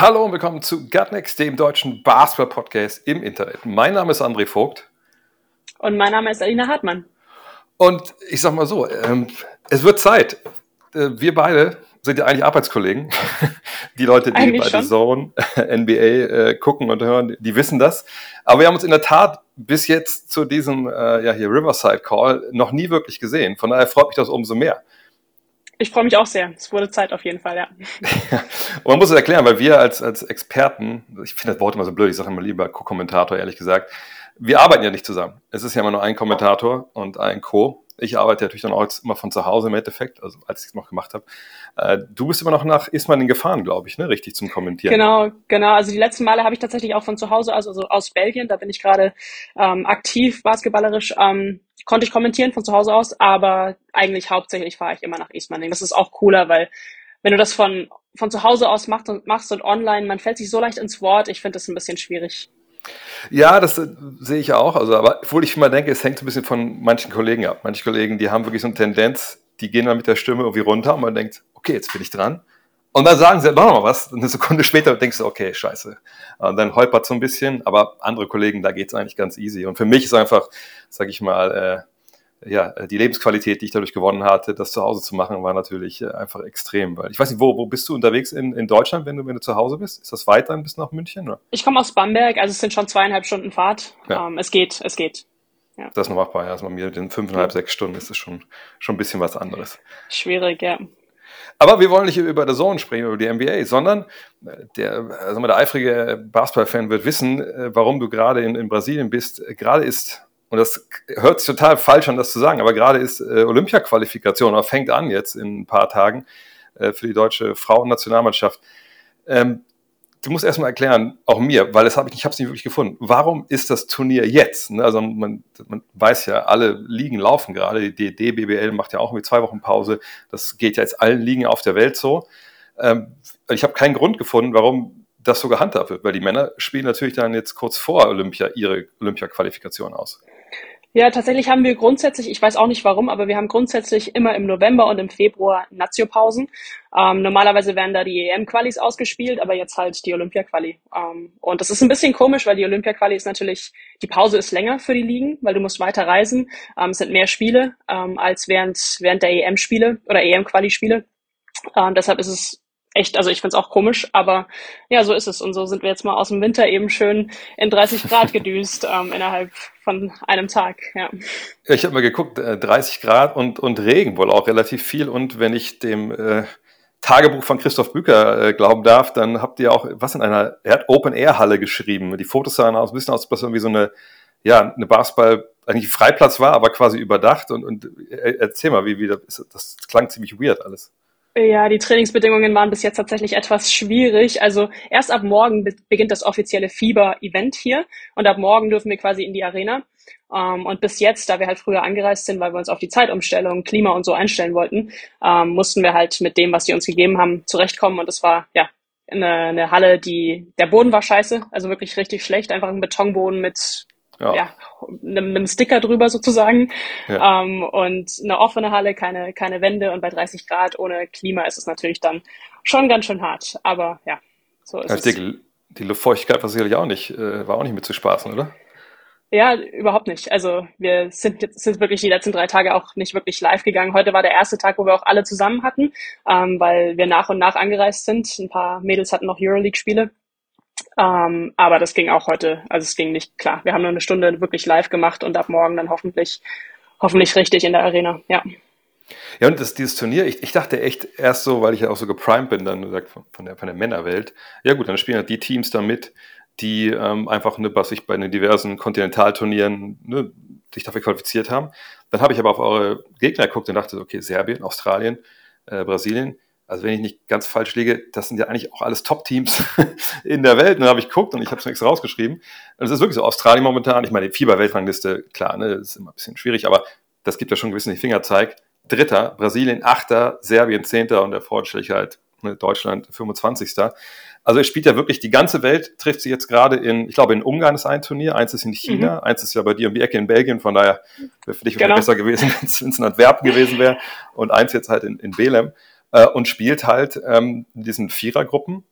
Hallo und willkommen zu Gutnext, dem deutschen Basketball-Podcast im Internet. Mein Name ist André Vogt Und mein Name ist Alina Hartmann. und ich sag mal so, ähm, es wird Zeit. Äh, wir beide sind ja eigentlich Arbeitskollegen. Die Leute, die Eigentlich bei The schon. Zone NBA äh, gucken und hören, die wissen das. Aber wir haben uns in der Tat bis jetzt zu diesem äh, ja, hier Riverside Call noch nie wirklich gesehen. Von daher freut mich das umso mehr. Ich freue mich auch sehr. Es wurde Zeit auf jeden Fall, ja. Und man muss es erklären, weil wir als, als Experten, ich finde das Wort immer so blöd, ich sage immer lieber Co-Kommentator, ehrlich gesagt, wir arbeiten ja nicht zusammen. Es ist ja immer nur ein Kommentator und ein Co. Ich arbeite natürlich dann auch jetzt immer von zu Hause im Endeffekt, also als ich es noch gemacht habe. Äh, du bist immer noch nach Ismaning gefahren, glaube ich, ne? Richtig zum Kommentieren. Genau, genau. Also die letzten Male habe ich tatsächlich auch von zu Hause, also, also aus Belgien, da bin ich gerade ähm, aktiv basketballerisch, ähm, konnte ich kommentieren von zu Hause aus, aber eigentlich hauptsächlich fahre ich immer nach Ismaning. Das ist auch cooler, weil wenn du das von, von zu Hause aus machst und, machst und online, man fällt sich so leicht ins Wort. Ich finde das ein bisschen schwierig. Ja, das äh, sehe ich auch. Also, aber obwohl ich immer denke, es hängt so ein bisschen von manchen Kollegen ab. Manche Kollegen, die haben wirklich so eine Tendenz, die gehen dann mit der Stimme irgendwie runter und man denkt, okay, jetzt bin ich dran. Und dann sagen sie noch mal was. Und eine Sekunde später denkst du, okay, scheiße. Und dann holpert so ein bisschen. Aber andere Kollegen, da geht's eigentlich ganz easy. Und für mich ist einfach, sag ich mal, äh, ja, die Lebensqualität, die ich dadurch gewonnen hatte, das zu Hause zu machen, war natürlich äh, einfach extrem. Weil ich weiß nicht, wo, wo bist du unterwegs in, in Deutschland, wenn du, wenn du zu Hause bist? Ist das weit dann bis nach München? Oder? Ich komme aus Bamberg, also es sind schon zweieinhalb Stunden Fahrt. Ja. Ähm, es geht, es geht. Das ist noch machbar, ja. Also bei mir in fünfeinhalb, sechs Stunden ist das schon, schon ein bisschen was anderes. Schwierig, ja. Aber wir wollen nicht über der Zone sprechen, über die NBA, sondern äh, der, also der eifrige Basketball-Fan wird wissen, äh, warum du gerade in, in Brasilien bist. Äh, Gerade ist, und das hört sich total falsch an, das zu sagen, aber gerade ist äh, Olympia-Qualifikation, oder fängt an jetzt in ein paar Tagen äh, für die deutsche Frauennationalmannschaft. Ähm, du musst erstmal erklären, auch mir, weil das hab ich, ich habe es nicht wirklich gefunden. Warum ist das Turnier jetzt? Ne? Also man, man weiß ja, alle Ligen laufen gerade. Die DBBL macht ja auch irgendwie zwei Wochen Pause. Das geht ja jetzt allen Ligen auf der Welt so. Ähm, ich habe keinen Grund gefunden, warum das so gehandhabt wird, weil die Männer spielen natürlich dann jetzt kurz vor Olympia ihre Olympia-Qualifikation aus. Ja, tatsächlich haben wir grundsätzlich, ich weiß auch nicht warum, aber wir haben grundsätzlich immer im November und im Februar Naziopausen. Ähm, normalerweise werden da die EM-Qualis ausgespielt, aber jetzt halt die Olympia-Quali. Ähm, und das ist ein bisschen komisch, weil die Olympia-Quali ist natürlich, die Pause ist länger für die Ligen, weil du musst weiter reisen. Ähm, es sind mehr Spiele ähm, als während, während der EM-Spiele oder EM-Quali-Spiele. Ähm, deshalb ist es echt, also ich find's auch komisch, aber ja, so ist es. Und so sind wir jetzt mal aus dem Winter eben schön in 30 Grad gedüst ähm, innerhalb von einem Tag. Ja. Ich habe mal geguckt, äh, 30 Grad und, und Regen wohl auch relativ viel. Und wenn ich dem äh, Tagebuch von Christoph Büker äh, glauben darf, dann habt ihr auch was in einer, er hat Open-Air-Halle geschrieben. Die Fotos sahen aus, ein bisschen aus, als ob das irgendwie so eine, ja, eine Basketball, eigentlich Freiplatz war, aber quasi überdacht. Und, und äh, erzähl mal, wie, wie das, das klang ziemlich weird alles. Ja, die Trainingsbedingungen waren bis jetzt tatsächlich etwas schwierig. Also erst ab morgen be beginnt das offizielle Fieber-Event hier und ab morgen dürfen wir quasi in die Arena. Ähm, und bis jetzt, da wir halt früher angereist sind, weil wir uns auf die Zeitumstellung, Klima und so einstellen wollten, ähm, mussten wir halt mit dem, was die uns gegeben haben, zurechtkommen. Und es war ja eine, eine Halle, die der Boden war scheiße, also wirklich richtig schlecht, einfach ein Betonboden mit Ja. ja, einem, einem Sticker drüber sozusagen. Ja. Ähm, und eine offene Halle, keine, keine Wände und bei 30 Grad ohne Klima ist es natürlich dann schon ganz schön hart. Aber ja, so ist Ja, es. ich denke, die Luftfeuchtigkeit war sicherlich auch nicht, äh, war auch nicht mit zu spaßen, oder? Ja, überhaupt nicht. Also wir sind jetzt sind wirklich die letzten drei Tage auch nicht wirklich live gegangen. Heute war der erste Tag, wo wir auch alle zusammen hatten, ähm, weil wir nach und nach angereist sind. Ein paar Mädels hatten noch Euroleague-Spiele. Ähm, aber das ging auch heute, also es ging nicht klar. Wir haben nur eine Stunde wirklich live gemacht und ab morgen dann hoffentlich, hoffentlich richtig in der Arena. Ja. Ja, und das, dieses Turnier, ich, ich dachte echt erst so, weil ich ja auch so geprimed bin, dann gesagt, von, der, von der Männerwelt, ja gut, dann spielen halt die Teams da mit, die ähm, einfach, ne, was sich bei den diversen Kontinentalturnieren ne, sich dafür qualifiziert haben. Dann habe ich aber auf eure Gegner geguckt und dachte, okay, Serbien, Australien, äh, Brasilien, also wenn ich nicht ganz falsch liege, das sind ja eigentlich auch alles Top-Teams in der Welt. Und dann habe ich geguckt und ich habe es extra rausgeschrieben. Und es ist wirklich so, Australien momentan, ich meine, die Fieber-Weltrangliste, klar, ne, ist immer ein bisschen schwierig, aber das gibt ja schon einen gewissen Fingerzeig. Dritter, Brasilien Achter, Serbien Zehnter und der Fortschritt halt ne, Deutschland 25. Also es spielt ja wirklich, die ganze Welt trifft sich jetzt gerade in, ich glaube in Ungarn ist ein Turnier, eins ist in China, mhm. eins ist ja bei dir um die Ecke in Belgien, von daher wäre für dich genau. besser gewesen, wenn es in Antwerpen gewesen wäre und eins jetzt halt in, in Belem äh, und spielt halt ähm, in diesen Vierergruppen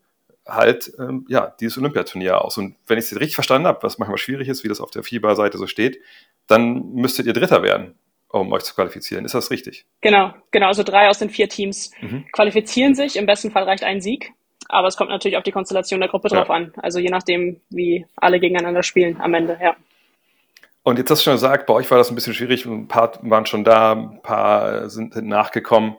halt ähm, ja dieses Olympiaturnier aus. Und wenn ich es richtig verstanden habe, was manchmal schwierig ist, wie das auf der FIBA-Seite so steht, dann müsstet ihr Dritter werden um euch zu qualifizieren. Ist das richtig? Genau, genau. Also drei aus den vier Teams mhm. qualifizieren sich. Im besten Fall reicht ein Sieg. Aber es kommt natürlich auf die Konstellation der Gruppe ja. drauf an. Also je nachdem, wie alle gegeneinander spielen am Ende, ja. Und jetzt hast du schon gesagt, bei euch war das ein bisschen schwierig. Ein paar waren schon da, ein paar sind nachgekommen.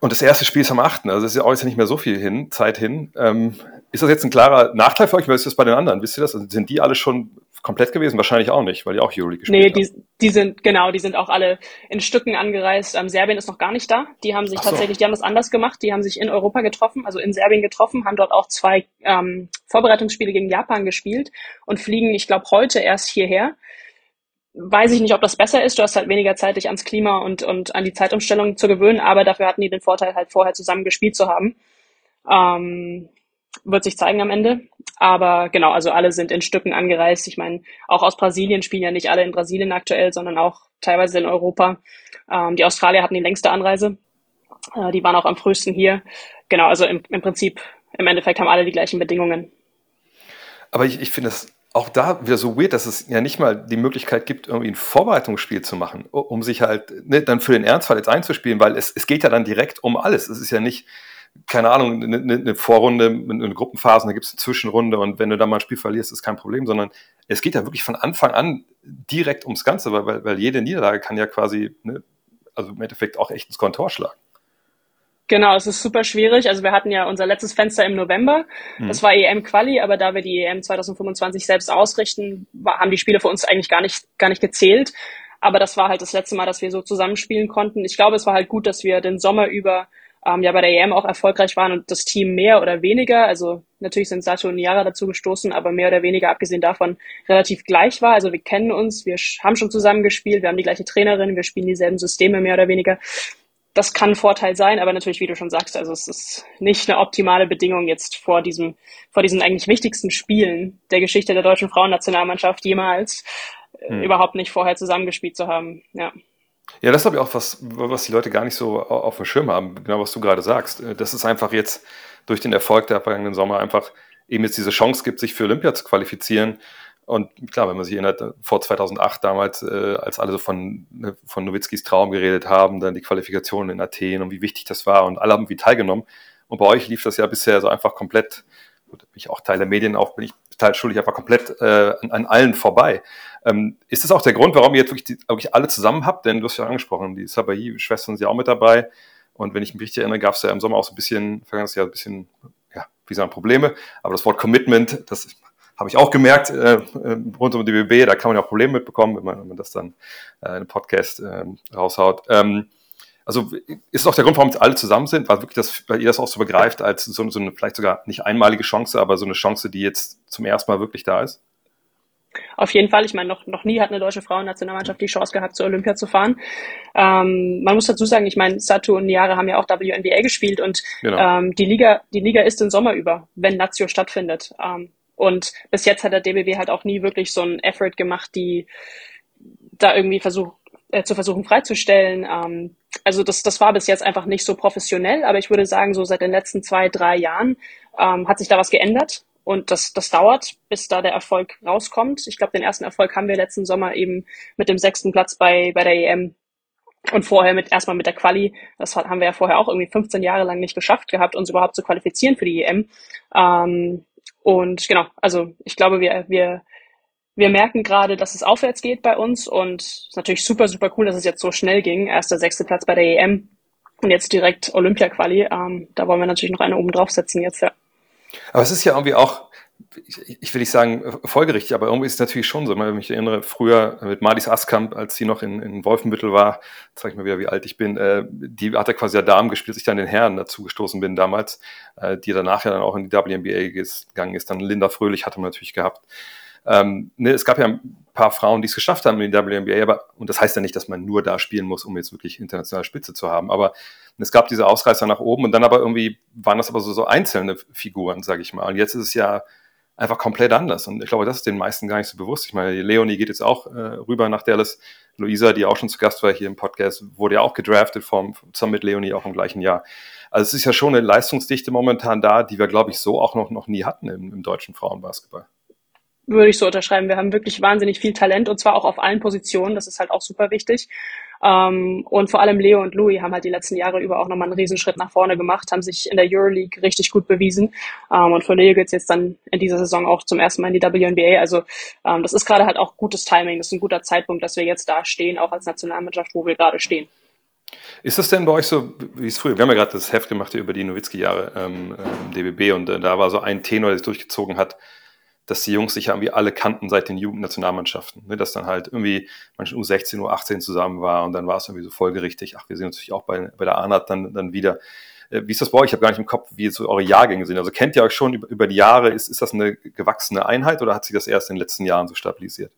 Und das erste Spiel ist am 8. Also es ist ja auch jetzt nicht mehr so viel hin, Zeit hin. Ähm, ist das jetzt ein klarer Nachteil für euch? Wie ist das bei den anderen? Wisst ihr das? Also sind die alle schon komplett gewesen? Wahrscheinlich auch nicht, weil die auch Euroleague gespielt nee, haben. Nee, die, die sind, genau, die sind auch alle in Stücken angereist. Ähm, Serbien ist noch gar nicht da. Die haben sich so. tatsächlich, die haben das anders gemacht. Die haben sich in Europa getroffen, also in Serbien getroffen, haben dort auch zwei ähm, Vorbereitungsspiele gegen Japan gespielt und fliegen, ich glaube, heute erst hierher. Weiß ich nicht, ob das besser ist. Du hast halt weniger Zeit, dich ans Klima und, und an die Zeitumstellung zu gewöhnen, aber dafür hatten die den Vorteil, halt vorher zusammen gespielt zu haben. Ähm, wird sich zeigen am Ende. Aber genau, also alle sind in Stücken angereist. Ich meine, auch aus Brasilien spielen ja nicht alle in Brasilien aktuell, sondern auch teilweise in Europa. Ähm, die Australier hatten die längste Anreise. Äh, die waren auch am frühesten hier. Genau, also im, im Prinzip, im Endeffekt haben alle die gleichen Bedingungen. Aber ich, ich finde es auch da wieder so weird, dass es ja nicht mal die Möglichkeit gibt, irgendwie ein Vorbereitungsspiel zu machen, um sich halt ne, dann für den Ernstfall jetzt einzuspielen, weil es, es geht ja dann direkt um alles. Es ist ja nicht, keine Ahnung, eine, eine Vorrunde, eine Gruppenphase, da gibt es eine Zwischenrunde und wenn du da mal ein Spiel verlierst, ist kein Problem, sondern es geht ja wirklich von Anfang an direkt ums Ganze, weil, weil jede Niederlage kann ja quasi, ne, also im Endeffekt auch echt ins Kontor schlagen. Genau, es ist super schwierig. Also wir hatten ja unser letztes Fenster im November. Mhm. Das war EM-Quali, aber da wir die EM 2025 selbst ausrichten, haben die Spiele für uns eigentlich gar nicht, gar nicht gezählt. Aber das war halt das letzte Mal, dass wir so zusammenspielen konnten. Ich glaube, es war halt gut, dass wir den Sommer über ähm, ja bei der EM auch erfolgreich waren und das Team mehr oder weniger, also natürlich sind Sato und Niara dazu gestoßen, aber mehr oder weniger abgesehen davon relativ gleich war. Also wir kennen uns, wir haben schon zusammen gespielt, wir haben die gleiche Trainerin, wir spielen dieselben Systeme mehr oder weniger. Das kann ein Vorteil sein, aber natürlich, wie du schon sagst, also es ist nicht eine optimale Bedingung jetzt vor diesem, vor diesen eigentlich wichtigsten Spielen der Geschichte der deutschen Frauennationalmannschaft jemals hm. überhaupt nicht vorher zusammengespielt zu haben. Ja. Ja, das habe ich auch was, was die Leute gar nicht so auf dem Schirm haben, genau was du gerade sagst. Äh, das ist einfach jetzt durch den Erfolg der vergangenen Sommer einfach eben jetzt diese Chance gibt, sich für Olympia zu qualifizieren. Und klar, wenn man sich erinnert, vor 2008 damals, äh, als alle so von, ne, von Nowitzkis Traum geredet haben, dann die Qualifikation in Athen und wie wichtig das war und alle haben wie teilgenommen. Und bei euch lief das ja bisher so einfach komplett, gut, bin ich auch Teil der Medien, auch bin ich teilschuldig einfach komplett äh, an, an allen vorbei. Ähm, ist das auch der Grund, warum ihr jetzt wirklich, die, wirklich alle zusammen habt? Denn du hast ja angesprochen, die Sabai-Schwestern sind ja auch mit dabei. Und wenn ich mich richtig erinnere, gab es ja im Sommer auch so ein bisschen, vergangenes Jahr ein bisschen, ja, wie sagen, Probleme. Aber das Wort Commitment, das habe ich auch gemerkt, äh, äh rund um die BB, da kann man ja auch Probleme mitbekommen, wenn man, wenn man das dann äh, in einem Podcast äh, raushaut. Ähm, also ist es auch der Grund, warum jetzt alle zusammen sind, weil wirklich das, weil ihr das auch so begreift als so, so eine vielleicht sogar nicht einmalige Chance, aber so eine Chance, die jetzt zum ersten Mal wirklich da ist? Auf jeden Fall. Ich meine, noch, noch nie hat eine deutsche Frauennationalmannschaft die Chance gehabt, zur Olympia zu fahren. Ähm, man muss dazu sagen, ich meine, Satu und Niara haben ja auch WNBA gespielt und genau. ähm, die Liga, die Liga ist den Sommer über, wenn Nazio stattfindet. Ähm, und bis jetzt hat der DBW halt auch nie wirklich so einen Effort gemacht, die da irgendwie versucht, äh, zu versuchen freizustellen. Ähm, also das, das war bis jetzt einfach nicht so professionell, aber ich würde sagen, so seit den letzten zwei, drei Jahren ähm, hat sich da was geändert. Und das, das dauert, bis da der Erfolg rauskommt. Ich glaube, den ersten Erfolg haben wir letzten Sommer eben mit dem sechsten Platz bei, bei der EM und vorher mit erstmal mit der Quali. Das haben wir ja vorher auch irgendwie 15 Jahre lang nicht geschafft gehabt, uns überhaupt zu qualifizieren für die EM. Ähm, und genau, also ich glaube, wir, wir, wir merken gerade, dass es aufwärts geht bei uns und es ist natürlich super, super cool, dass es jetzt so schnell ging. Erster, sechster Platz bei der EM und jetzt direkt Olympia-Quali. Ähm, da wollen wir natürlich noch eine oben draufsetzen jetzt, ja. Aber es ist ja irgendwie auch, ich, ich, will nicht sagen folgerichtig, aber irgendwie ist es natürlich schon so. Wenn ich mich erinnere, früher mit Marlies Askamp, als sie noch in, in Wolfenbüttel war, zeige ich mal wieder, wie alt ich bin, äh, die hat ja quasi ja Damen gespielt, ich dann den Herren dazu gestoßen bin damals, äh, die danach ja dann auch in die WNBA gegangen ist. Dann Linda Fröhlich hatte man natürlich gehabt. Ähm, ne, es gab ja ein paar Frauen, die es geschafft haben in die WNBA, aber, und das heißt ja nicht, dass man nur da spielen muss, um jetzt wirklich internationale Spitze zu haben, aber es gab diese Ausreißer nach oben und dann aber irgendwie waren das aber so, so einzelne Figuren, sage ich mal. Und jetzt ist es ja einfach komplett anders. Und ich glaube, das ist den meisten gar nicht so bewusst. Ich meine, Leonie geht jetzt auch äh, rüber nach Dallas. Luisa, die auch schon zu Gast war hier im Podcast, wurde ja auch gedraftet vom, zusammen mit Leonie auch im gleichen Jahr. Also es ist ja schon eine Leistungsdichte momentan da, die wir, glaube ich, so auch noch, noch nie hatten im, im deutschen Frauenbasketball würde ich so unterschreiben. Wir haben wirklich wahnsinnig viel Talent und zwar auch auf allen Positionen. Das ist halt auch super wichtig. Ähm, und vor allem Leo und Louis haben halt die letzten Jahre über auch nochmal einen Riesenschritt nach vorne gemacht, haben sich in der Euroleague richtig gut bewiesen. Ähm, und für Leo geht's jetzt dann in dieser Saison auch zum ersten Mal in die WNBA. Also ähm, das ist gerade halt auch gutes Timing. Das ist ein guter Zeitpunkt, dass wir jetzt da stehen, auch als Nationalmannschaft, wo wir gerade stehen. Ist das denn bei euch so, wie es früher, wir haben ja gerade das Heft gemacht über die Nowitzki-Jahre ähm, im DBB und äh, da war so ein Tenor, der sich durchgezogen hat, dass die Jungs sich ja irgendwie alle kannten seit den Jugendnationalmannschaften. Ne? Dass dann halt irgendwie manchmal U16, U18 zusammen war und dann war es irgendwie so folgerichtig. Ach, wir sehen uns natürlich auch bei, bei der ANAT dann, dann wieder. Äh, wie ist das bei euch? Ich habe gar nicht im Kopf, wie so eure Jahrgänge sind. Also kennt ihr euch schon über, über die Jahre? Ist, ist das eine gewachsene Einheit oder hat sich das erst in den letzten Jahren so stabilisiert?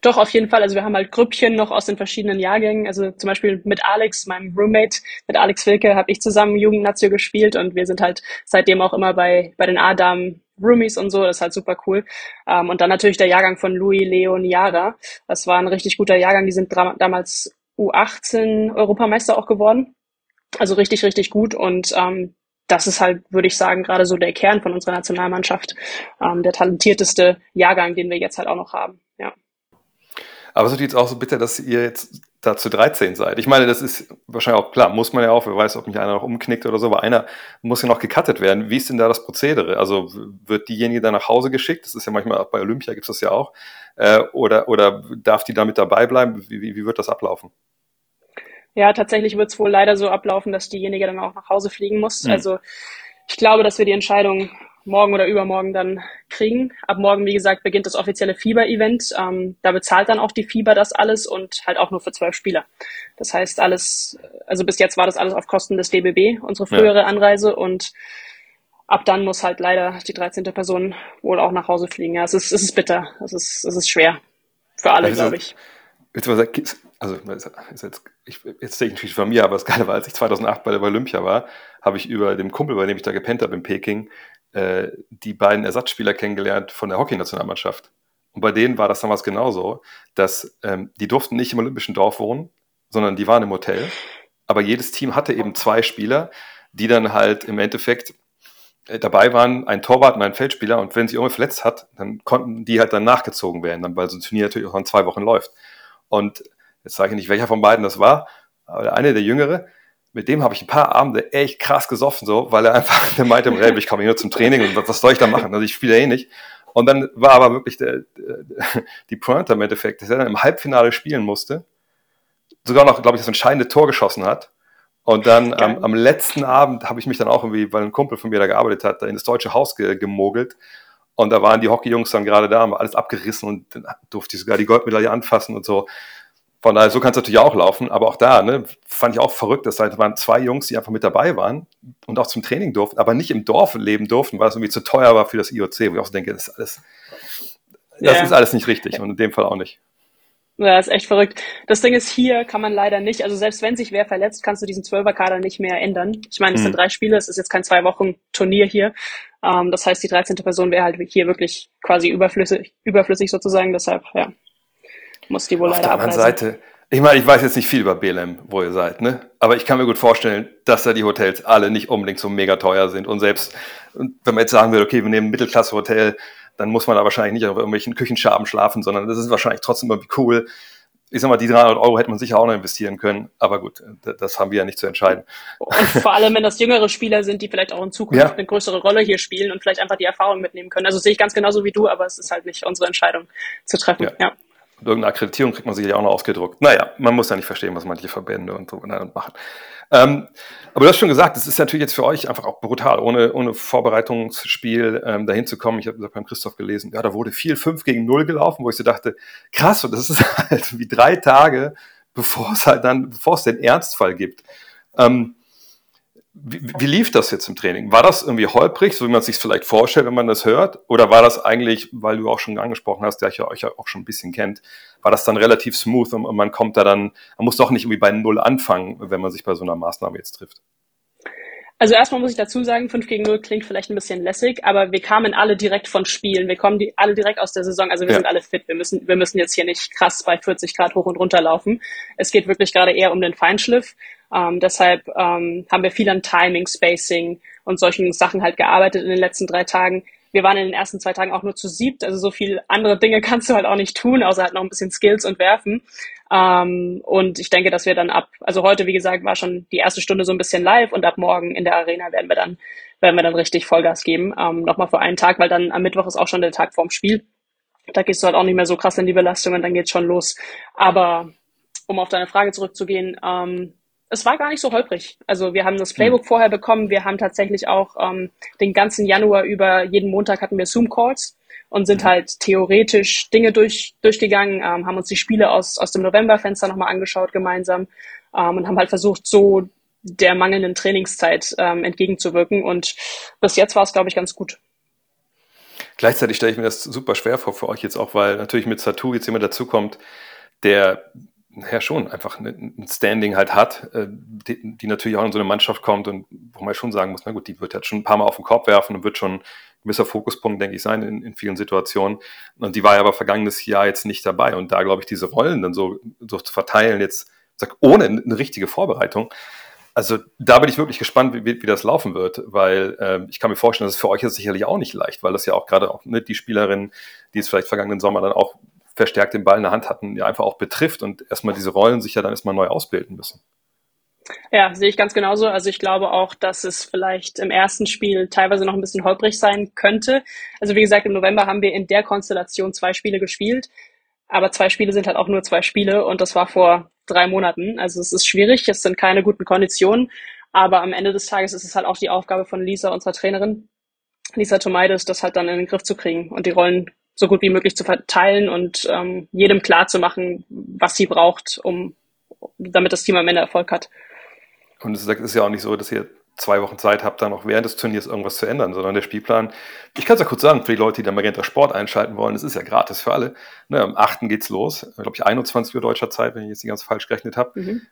Doch, auf jeden Fall. Also wir haben halt Grüppchen noch aus den verschiedenen Jahrgängen. Also zum Beispiel mit Alex, meinem Roommate, mit Alex Wilke, habe ich zusammen Jugendnazio gespielt und wir sind halt seitdem auch immer bei, bei den A-Damen Roomies und so, das ist halt super cool. Ähm, und dann natürlich der Jahrgang von Louis, Leo und Yara. Das war ein richtig guter Jahrgang. Die sind damals U18 Europameister auch geworden. Also richtig, richtig gut. Und ähm, das ist halt, würde ich sagen, gerade so der Kern von unserer Nationalmannschaft. Ähm, der talentierteste Jahrgang, den wir jetzt halt auch noch haben. Ja. Aber es ist jetzt auch so bitter, dass ihr jetzt da zu 13 seid. Ich meine, das ist wahrscheinlich auch klar, muss man ja auch, wer weiß, ob mich einer noch umknickt oder so, aber einer muss ja noch gecuttet werden. Wie ist denn da das Prozedere? Also wird diejenige dann nach Hause geschickt? Das ist ja manchmal auch bei Olympia gibt es das ja auch. Äh, oder, oder darf die damit dabei bleiben? Wie, wie, wie wird das ablaufen? Ja, tatsächlich wird es wohl leider so ablaufen, dass diejenige dann auch nach Hause fliegen muss. Hm. Also ich glaube, dass wir die Entscheidung morgen oder übermorgen dann kriegen. Ab morgen, wie gesagt, beginnt das offizielle Fieber-Event. Ähm, da bezahlt dann auch die Fieber das alles und halt auch nur für zwölf Spieler. Das heißt, alles, also bis jetzt war das alles auf Kosten des DBB, unsere frühere ja. Anreise und ab dann muss halt leider die 13. Person wohl auch nach Hause fliegen. Ja, es ist, es ist bitter. Es ist, es ist schwer. Für alle, also, glaube ich. Also, ist jetzt, ich, jetzt denke ich natürlich von mir, aber das Geile war, als ich 2008 bei der Olympia war, habe ich über dem Kumpel, bei dem ich da gepennt habe in Peking, äh, die beiden Ersatzspieler kennengelernt von der Hockeynationalmannschaft. Und bei denen war das damals genauso, dass ähm, die durften nicht im olympischen Dorf wohnen, sondern die waren im Hotel. Aber jedes Team hatte eben zwei Spieler, die dann halt im Endeffekt äh, dabei waren, ein Torwart und ein Feldspieler. Und wenn sich irgendwer verletzt hat, dann konnten die halt dann nachgezogen werden, dann, weil so ein Turnier natürlich auch in zwei Wochen läuft. Und jetzt sage ich nicht, welcher von beiden das war, aber der eine, der Jüngere, mit dem habe ich ein paar Abende echt krass gesoffen, so, weil er einfach der meinte, hey, ich komme hier nur zum Training und was, was soll ich da machen? Also ich spiele eh nicht. Und dann war aber wirklich der, der, die Pointe im Endeffekt, dass er dann im Halbfinale spielen musste, sogar noch, glaube ich, das entscheidende Tor geschossen hat. Und dann am, am letzten Abend habe ich mich dann auch irgendwie, weil ein Kumpel von mir da gearbeitet hat, da in das deutsche Haus ge gemogelt. Und da waren die Hockeyjungs dann gerade da, haben alles abgerissen und dann durfte ich sogar die Goldmedaille anfassen und so. Von daher, so kann es natürlich auch laufen, aber auch da, ne, fand ich auch verrückt, dass halt waren zwei Jungs, die einfach mit dabei waren und auch zum Training durften, aber nicht im Dorf leben durften, weil es irgendwie zu teuer war für das IOC, wo ich auch so denke, das ist alles, das ja. ist alles nicht richtig und in dem Fall auch nicht. Ja, ist echt verrückt. Das Ding ist, hier kann man leider nicht, also selbst wenn sich wer verletzt, kannst du diesen Zwölferkader nicht mehr ändern. Ich meine, es hm. sind drei Spiele, es ist jetzt kein zwei Wochen Turnier hier. Ähm, das heißt, die 13. Person wäre halt hier wirklich quasi überflüssig, überflüssig sozusagen, deshalb, ja muss die wohl Auf leider der anderen abreisen. Seite, ich meine, ich weiß jetzt nicht viel über BLM, wo ihr seid, ne? Aber ich kann mir gut vorstellen, dass da die Hotels alle nicht unbedingt so mega teuer sind. Und selbst, wenn man jetzt sagen will, okay, wir nehmen ein Mittelklasse-Hotel, dann muss man da wahrscheinlich nicht auf irgendwelchen Küchenschaben schlafen, sondern das ist wahrscheinlich trotzdem irgendwie cool. Ich sag mal, die 300 Euro hätte man sicher auch noch investieren können. Aber gut, das haben wir ja nicht zu entscheiden. Und vor allem, wenn das jüngere Spieler sind, die vielleicht auch in Zukunft ja. eine größere Rolle hier spielen und vielleicht einfach die Erfahrung mitnehmen können. Also sehe ich ganz genauso wie du, aber es ist halt nicht unsere Entscheidung zu treffen. ja. ja. Und irgendeine Akkreditierung kriegt man sich ja auch noch ausgedruckt. Naja, man muss ja nicht verstehen, was manche Verbände und so machen. Ähm, aber du hast schon gesagt, es ist natürlich jetzt für euch einfach auch brutal, ohne, ohne Vorbereitungsspiel ähm, dahin zu kommen. Ich habe beim Christoph gelesen, ja, da wurde viel 5 gegen 0 gelaufen, wo ich so dachte, krass, und das ist halt wie drei Tage, bevor es halt dann, bevor es den Ernstfall gibt. Ähm, wie, wie, lief das jetzt im Training? War das irgendwie holprig, so wie man es sich vielleicht vorstellt, wenn man das hört? Oder war das eigentlich, weil du auch schon angesprochen hast, der euch ja auch schon ein bisschen kennt, war das dann relativ smooth und, man kommt da dann, man muss doch nicht irgendwie bei Null anfangen, wenn man sich bei so einer Maßnahme jetzt trifft? Also erstmal muss ich dazu sagen, 5 gegen 0 klingt vielleicht ein bisschen lässig, aber wir kamen alle direkt von Spielen. Wir kommen die, alle direkt aus der Saison. Also wir ja. sind alle fit. Wir müssen, wir müssen jetzt hier nicht krass bei 40 Grad hoch und runter laufen. Es geht wirklich gerade eher um den Feinschliff. Ähm, deshalb ähm, haben wir viel an Timing, Spacing und solchen Sachen halt gearbeitet in den letzten drei Tagen. Wir waren in den ersten zwei Tagen auch nur zu siebt, also so viel andere Dinge kannst du halt auch nicht tun, außer halt noch ein bisschen Skills und Werfen. Ähm, und ich denke, dass wir dann ab, also heute, wie gesagt, war schon die erste Stunde so ein bisschen live und ab morgen in der Arena werden wir dann, werden wir dann richtig Vollgas geben. Ähm, Nochmal für einen Tag, weil dann am Mittwoch ist auch schon der Tag vorm Spiel. Da gehst du halt auch nicht mehr so krass in die Belastung und dann geht's schon los. Aber um auf deine Frage zurückzugehen, ähm, es war gar nicht so holprig. Also wir haben das Playbook mhm. vorher bekommen. Wir haben tatsächlich auch ähm, den ganzen Januar über, jeden Montag hatten wir Zoom-Calls und sind mhm. halt theoretisch Dinge durch, durchgegangen, ähm, haben uns die Spiele aus, aus dem Novemberfenster nochmal angeschaut gemeinsam ähm, und haben halt versucht, so der mangelnden Trainingszeit ähm, entgegenzuwirken. Und bis jetzt war es, glaube ich, ganz gut. Gleichzeitig stelle ich mir das super schwer vor für euch jetzt auch, weil natürlich mit Satu jetzt jemand dazukommt, der ja schon einfach ein Standing halt hat, äh, die, die, natürlich auch in so eine Mannschaft kommt und wo man schon sagen muss, na gut, die wird jetzt schon ein paar Mal auf den Korb werfen und wird schon ein gewisser Fokuspunkt, denke ich, sein in, in vielen Situationen. Und die war ja aber vergangenes Jahr jetzt nicht dabei. Und da, glaube ich, diese Rollen dann so, so zu verteilen, jetzt sag, ohne eine richtige Vorbereitung, also da bin ich wirklich gespannt, wie, wie das laufen wird, weil äh, ich kann mir vorstellen, dass es für euch jetzt sicherlich auch nicht leicht, weil das ja auch gerade auch ne, die Spielerin, die es vielleicht vergangenen Sommer dann auch verstärkt den Ball in der Hand hatten, ja einfach auch betrifft und erstmal diese Rollen sich ja dann erstmal neu ausbilden müssen. Ja, sehe ich ganz genauso. Also ich glaube auch, dass es vielleicht im ersten Spiel teilweise noch ein bisschen holprig sein könnte. Also wie gesagt, im November haben wir in der Konstellation zwei Spiele gespielt, aber zwei Spiele sind halt auch nur zwei Spiele und das war vor drei Monaten. Also es ist schwierig, es sind keine guten Konditionen, aber am Ende des Tages ist es halt auch die Aufgabe von Lisa, unserer Trainerin, Lisa Tomaides, das halt dann in den Griff zu kriegen und die Rollen so gut wie möglich zu verteilen und ähm, jedem klar zu machen, was sie braucht, um damit das Team am Ende Erfolg hat. Und es ist ja auch nicht so, dass ihr zwei Wochen Zeit habt, dann auch während des Turniers irgendwas zu ändern, sondern der Spielplan, ich kann es ja kurz sagen, für die Leute, die da Magenta Sport einschalten wollen, es ist ja gratis für alle. Ne, am 8. geht's los, glaube ich 21 Uhr deutscher Zeit, wenn ich jetzt nicht ganz falsch gerechnet habe, mhm.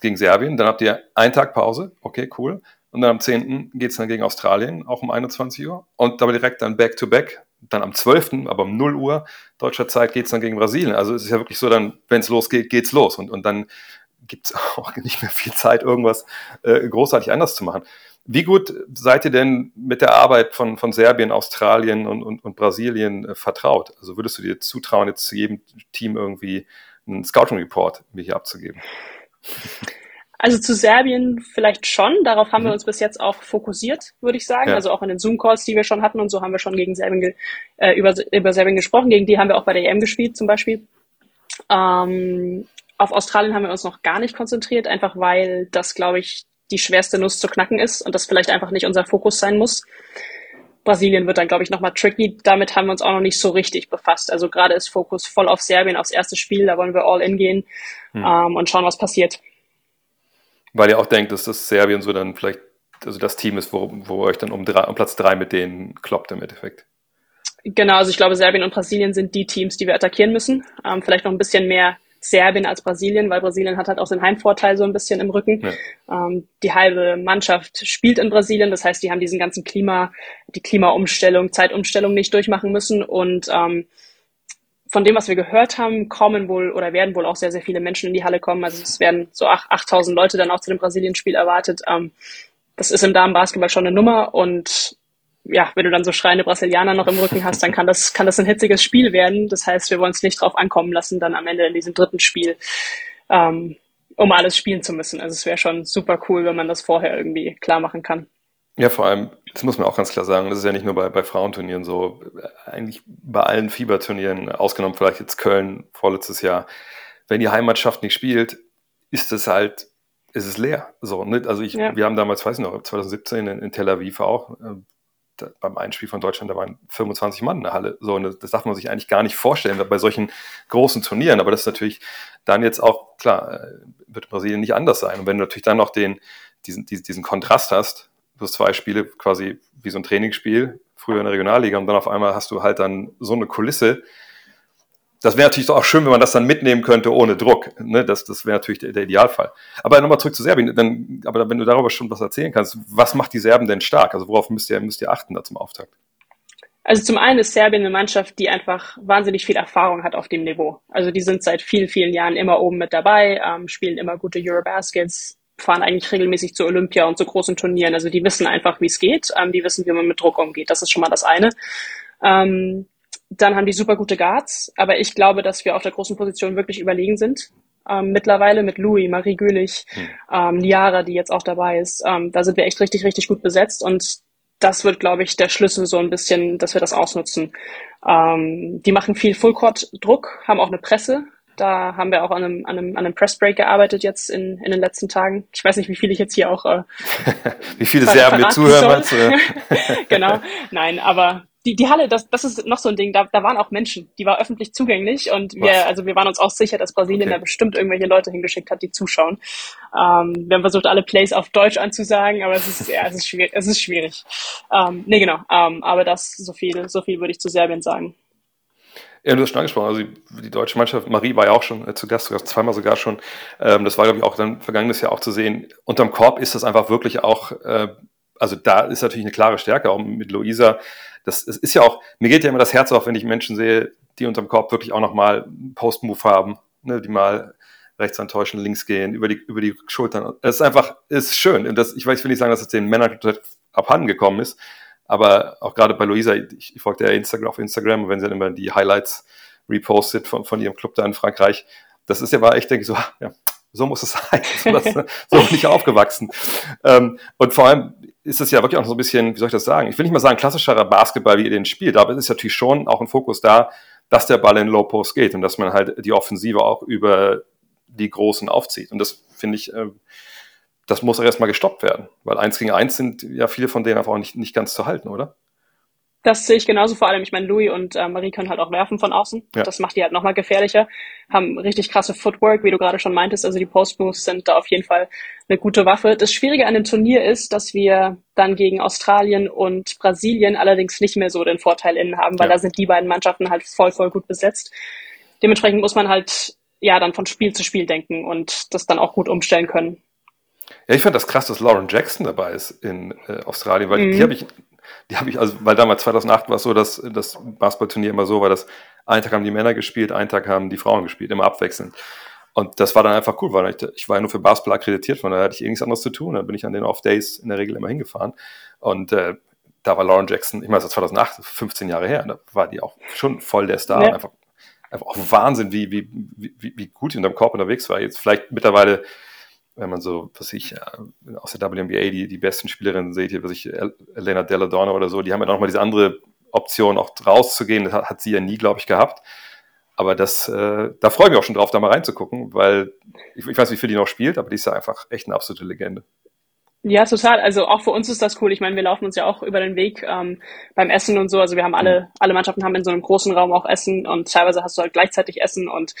gegen Serbien. Dann habt ihr einen Tag Pause, okay, cool. Und dann am 10. geht's dann gegen Australien, auch um 21 Uhr. Und aber direkt dann Back-to-Back dann am 12., aber um 0 Uhr deutscher Zeit geht es dann gegen Brasilien. Also es ist ja wirklich so, dann, wenn es losgeht, geht's los. Und, und dann gibt es auch nicht mehr viel Zeit, irgendwas äh, großartig anders zu machen. Wie gut seid ihr denn mit der Arbeit von, von Serbien, Australien und, und, und Brasilien äh, vertraut? Also würdest du dir zutrauen, jetzt zu jedem Team irgendwie einen Scouting Report mir hier abzugeben? Also zu Serbien vielleicht schon. Darauf haben mhm. wir uns bis jetzt auch fokussiert, würde ich sagen. Ja. Also auch in den Zoom-Calls, die wir schon hatten und so haben wir schon gegen Serbien äh, über, über Serbien gesprochen. Gegen die haben wir auch bei der EM gespielt zum Beispiel. Ähm, auf Australien haben wir uns noch gar nicht konzentriert, einfach weil das, glaube ich, die schwerste Nuss zu knacken ist und das vielleicht einfach nicht unser Fokus sein muss. Brasilien wird dann, glaube ich, nochmal tricky. Damit haben wir uns auch noch nicht so richtig befasst. Also gerade ist Fokus voll auf Serbien, aufs erste Spiel. Da wollen wir all in gehen mhm. ähm, und schauen, was passiert. Weil ihr auch denkt, dass das Serbien so dann vielleicht also das Team ist, wo, wo euch dann um, drei, um Platz drei mit denen kloppt im Endeffekt. Genau, also ich glaube, Serbien und Brasilien sind die Teams, die wir attackieren müssen. Ähm, vielleicht noch ein bisschen mehr Serbien als Brasilien, weil Brasilien hat halt auch den Heimvorteil so ein bisschen im Rücken. Ja. Ähm, die halbe Mannschaft spielt in Brasilien, das heißt, die haben diesen ganzen Klima, die Klimaumstellung, Zeitumstellung nicht durchmachen müssen und ähm, von dem, was wir gehört haben, kommen wohl oder werden wohl auch sehr, sehr viele Menschen in die Halle kommen. Also es werden so 8000 Leute dann auch zu dem Brasilien-Spiel erwartet. Ähm, das ist im Damenbasketball schon eine Nummer und ja, wenn du dann so schreiende Brasilianer noch im Rücken hast, dann kann das, kann das ein hitziges Spiel werden. Das heißt, wir wollen es nicht drauf ankommen lassen, dann am Ende in diesem dritten Spiel, ähm, um alles spielen zu müssen. Also es wäre schon super cool, wenn man das vorher irgendwie klar machen kann. Ja, vor allem, das muss man auch ganz klar sagen, das ist ja nicht nur bei, bei Frauenturnieren so, eigentlich bei allen Fieberturnieren, ausgenommen vielleicht jetzt Köln vorletztes Jahr, wenn die Heimatschaft nicht spielt, ist es halt, ist es leer. So, ne? Also ich, ja. wir haben damals, weiß ich noch, 2017 in, in Tel Aviv auch, äh, da, beim Einspiel von Deutschland, da waren 25 Mann in der Halle. So, das, das darf man sich eigentlich gar nicht vorstellen bei solchen großen Turnieren. Aber das ist natürlich dann jetzt auch, klar, äh, wird Brasilien nicht anders sein. Und wenn du natürlich dann noch den, diesen, diesen, diesen Kontrast hast, hast zwei Spiele quasi wie so ein Trainingsspiel, früher in der Regionalliga, und dann auf einmal hast du halt dann so eine Kulisse, das wäre natürlich auch schön, wenn man das dann mitnehmen könnte ohne Druck. Ne? Das, das wäre natürlich der, der, Idealfall. Aber nochmal zurück zu Serbien. Dann, aber wenn du darüber schon was erzählen kannst, was macht die Serben denn stark? Also worauf müsst ihr, müsst ihr achten da zum Auftakt? Also zum einen ist Serbien eine Mannschaft, die einfach wahnsinnig viel Erfahrung hat auf dem Niveau. Also die sind seit vielen, vielen Jahren immer oben mit dabei, ähm, spielen immer gute Eurobaskets, fahren eigentlich regelmäßig zu Olympia und zu großen Turnieren. Also die wissen einfach, wie es geht. Ähm, die wissen, wie man mit Druck umgeht. Das ist schon mal das eine. Ähm, dann haben die super gute Guards, aber ich glaube, dass wir auf der großen Position wirklich überlegen sind. Ähm, mittlerweile mit Louis, Marie Gülich, hm. ähm, Niara, die jetzt auch dabei ist. Ähm, da sind wir echt richtig, richtig gut besetzt und das wird, glaube ich, der Schlüssel so ein bisschen, dass wir das ausnutzen. Ähm, die machen viel Fullcourt-Druck, haben auch eine Presse. Da haben wir auch an einem, an einem, an einem Pressbreak gearbeitet jetzt in, in den letzten Tagen. Ich weiß nicht, wie viel ich jetzt hier auch. Äh, wie viele Serben mir zuhören, meinst du? genau. Nein, aber die, die Halle, das, das ist noch so ein Ding, da, da waren auch Menschen, die war öffentlich zugänglich und wir, Was? also wir waren uns auch sicher, dass Brasilien okay. da bestimmt irgendwelche Leute hingeschickt hat, die zuschauen. Ähm, wir haben versucht, alle Plays auf Deutsch anzusagen, aber es ist, ja, es ist schwierig. Es ist schwierig. Ähm, nee, genau. Ähm, aber das, so viel, so viel würde ich zu Serbien sagen. Ja, du hast schon angesprochen, also die, deutsche Mannschaft, Marie war ja auch schon äh, zu Gast, sogar zweimal sogar schon. Ähm, das war, glaube ich, auch dann vergangenes Jahr auch zu sehen. Unterm Korb ist das einfach wirklich auch, äh, also da ist natürlich eine klare Stärke, auch mit Luisa das, das ist ja auch, mir geht ja immer das Herz auf, wenn ich Menschen sehe, die unterm Korb wirklich auch nochmal einen Post-Move haben, ne, die mal rechts antäuschen, links gehen, über die, über die Schultern. Es ist einfach, ist schön. Und das, ich weiß, ich will nicht sagen, dass es den Männern abhanden gekommen ist, aber auch gerade bei Luisa, ich, ich folge ja Instagram auf Instagram wenn sie dann immer die Highlights repostet von, von ihrem Club da in Frankreich, das ist ja war echt, denke ich so, ja, so muss es sein. So, das, so bin ich aufgewachsen. Ähm, und vor allem ist es ja wirklich auch so ein bisschen, wie soll ich das sagen? Ich will nicht mal sagen klassischerer Basketball, wie ihr den spielt, aber es ist natürlich schon auch ein Fokus da, dass der Ball in Low Post geht und dass man halt die Offensive auch über die Großen aufzieht. Und das finde ich, äh, das muss auch erstmal gestoppt werden, weil eins gegen eins sind ja viele von denen einfach auch nicht, nicht ganz zu halten, oder? Das sehe ich genauso vor allem. Ich meine, Louis und äh, Marie können halt auch werfen von außen. Ja. Das macht die halt nochmal gefährlicher. Haben richtig krasse Footwork, wie du gerade schon meintest. Also die Post-Moves sind da auf jeden Fall eine gute Waffe. Das Schwierige an dem Turnier ist, dass wir dann gegen Australien und Brasilien allerdings nicht mehr so den Vorteil innen haben, weil ja. da sind die beiden Mannschaften halt voll, voll gut besetzt. Dementsprechend muss man halt ja dann von Spiel zu Spiel denken und das dann auch gut umstellen können. Ja, ich fand das krass, dass Lauren Jackson dabei ist in äh, Australien, weil mhm. die habe ich die habe ich, also, weil damals 2008 war es so, dass das Basketballturnier immer so war, dass einen Tag haben die Männer gespielt, einen Tag haben die Frauen gespielt, immer abwechselnd. Und das war dann einfach cool, weil ich, ich war ja nur für Basketball akkreditiert, von daher hatte ich eh nichts anderes zu tun. Dann bin ich an den Off-Days in der Regel immer hingefahren. Und äh, da war Lauren Jackson, ich meine, das war 2008, 15 Jahre her, da war die auch schon voll der Star. Ja. Einfach, einfach auch Wahnsinn, wie, wie, wie, wie gut die in deinem Korb unterwegs war. Jetzt vielleicht mittlerweile wenn man so, was ich, äh, aus der WNBA die, die besten Spielerinnen seht, hier, was ich, Elena Deladonna oder so, die haben ja nochmal diese andere Option, auch rauszugehen. Das hat, hat sie ja nie, glaube ich, gehabt. Aber das, äh, da freue ich mich auch schon drauf, da mal reinzugucken, weil ich, ich weiß, wie viel die noch spielt, aber die ist ja einfach echt eine absolute Legende. Ja, total. Also auch für uns ist das cool. Ich meine, wir laufen uns ja auch über den Weg ähm, beim Essen und so. Also wir haben alle, mhm. alle Mannschaften haben in so einem großen Raum auch Essen und teilweise hast du halt gleichzeitig Essen und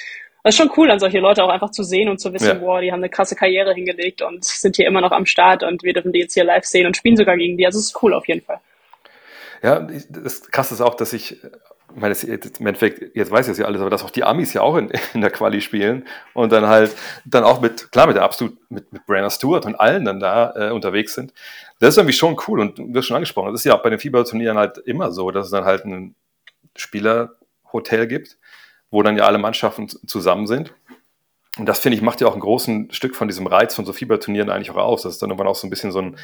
das ist schon cool, dann solche Leute auch einfach zu sehen und zu wissen, ja. boah, die haben eine krasse Karriere hingelegt und sind hier immer noch am Start und wir dürfen die jetzt hier live sehen und spielen sogar gegen die. Also es ist cool auf jeden Fall. Ja, das krasse ist auch, dass ich, ich meine, das, im Endeffekt, jetzt weiß ich das ja alles, aber dass auch die Amis ja auch in, in der Quali spielen und dann halt, dann auch mit, klar, mit der absolut, mit, mit Brenner Stewart und allen dann da äh, unterwegs sind. Das ist irgendwie schon cool und du hast schon angesprochen, das ist ja auch bei den Fieberturnieren halt immer so, dass es dann halt ein Spielerhotel gibt wo dann ja alle Mannschaften zusammen sind. Und das finde ich macht ja auch ein großen Stück von diesem Reiz von so Fieberturnieren eigentlich auch aus, dass es dann irgendwann auch so ein bisschen so ein,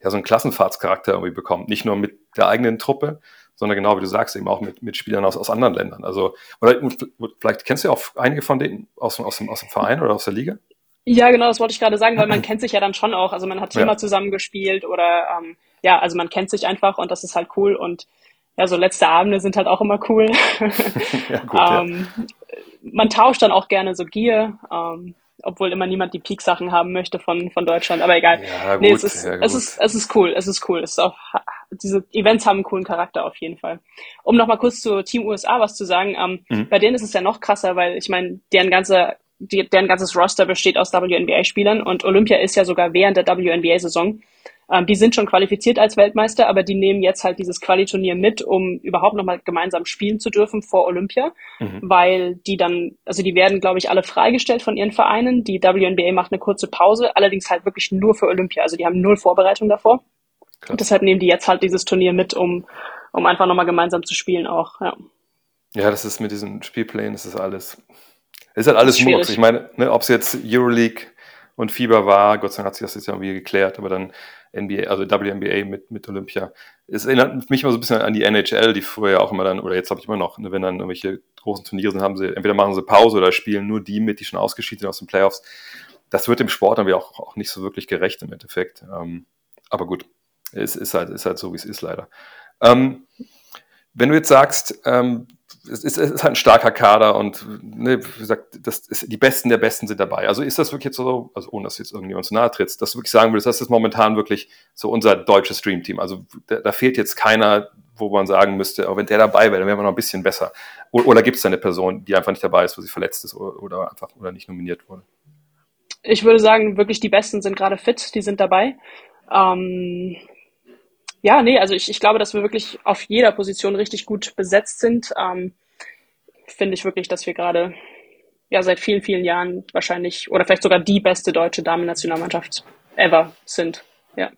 ja, so einen Klassenfahrtscharakter irgendwie bekommt. Nicht nur mit der eigenen Truppe, sondern genau wie du sagst, eben auch mit, mit Spielern aus, aus anderen Ländern. Also, oder vielleicht kennst du ja auch einige von denen aus, aus, dem, aus dem Verein oder aus der Liga? Ja, genau, das wollte ich gerade sagen, weil man kennt sich ja dann schon auch. Also man hat hier ja. mal zusammengespielt oder ähm, ja, also man kennt sich einfach und das ist halt cool und ja, so letzte Abende sind halt auch immer cool. ja, gut, ähm, ja. Man tauscht dann auch gerne so Gier, ähm, obwohl immer niemand die Peak-Sachen haben möchte von, von Deutschland, aber egal. Ja, gut, nee, es ist, es ist, es ist cool, es ist cool. Es ist auch, diese Events haben einen coolen Charakter auf jeden Fall. Um nochmal kurz zu Team USA was zu sagen, ähm, mhm. bei denen ist es ja noch krasser, weil ich meine, deren ganze die, deren ganzes Roster besteht aus WNBA-Spielern und Olympia ist ja sogar während der WNBA-Saison. Ähm, die sind schon qualifiziert als Weltmeister, aber die nehmen jetzt halt dieses Qualiturnier mit, um überhaupt nochmal gemeinsam spielen zu dürfen vor Olympia, mhm. weil die dann, also die werden, glaube ich, alle freigestellt von ihren Vereinen. Die WNBA macht eine kurze Pause, allerdings halt wirklich nur für Olympia. Also die haben null Vorbereitung davor. Krass. Und deshalb nehmen die jetzt halt dieses Turnier mit, um, um einfach nochmal gemeinsam zu spielen auch, ja. Ja, das ist mit diesen Spielplänen, das ist alles, ist halt alles Murks. Ich meine, ne, ob es jetzt Euroleague und Fieber war, Gott sei Dank hat sich das jetzt ja irgendwie geklärt, aber dann NBA, also WNBA mit, mit Olympia. Es erinnert mich immer so ein bisschen an die NHL, die früher auch immer dann, oder jetzt habe ich immer noch, ne, wenn dann irgendwelche großen Turniere sind, haben sie, entweder machen sie Pause oder spielen nur die mit, die schon ausgeschieden sind aus den Playoffs. Das wird dem Sport dann auch, auch nicht so wirklich gerecht im Endeffekt. Ähm, aber gut, es ist halt, ist halt so, wie es ist leider. Ähm, wenn du jetzt sagst, ähm, es ist, es ist halt ein starker Kader und ne, wie gesagt, das ist, die Besten der Besten sind dabei. Also ist das wirklich jetzt so, also ohne dass jetzt irgendwie uns nahe trittst, dass du wirklich sagen würdest, das ist momentan wirklich so unser deutsches Streamteam. Also da, da, fehlt jetzt keiner, wo man sagen müsste, auch wenn der dabei wäre, dann wären wir noch ein bisschen besser. Oder, oder gibt es da eine Person, die einfach nicht dabei ist, wo sie verletzt ist oder, oder einfach oder nicht nominiert wurde? Ich würde sagen, wirklich die Besten sind gerade fit, die sind dabei. Ähm, ja, nee, also ich, ich glaube, dass wir wirklich auf jeder Position richtig gut besetzt sind. Ähm, Finde ich wirklich, dass wir gerade ja seit vielen, vielen Jahren wahrscheinlich oder vielleicht sogar die beste deutsche Damen-Nationalmannschaft ever sind. Ja.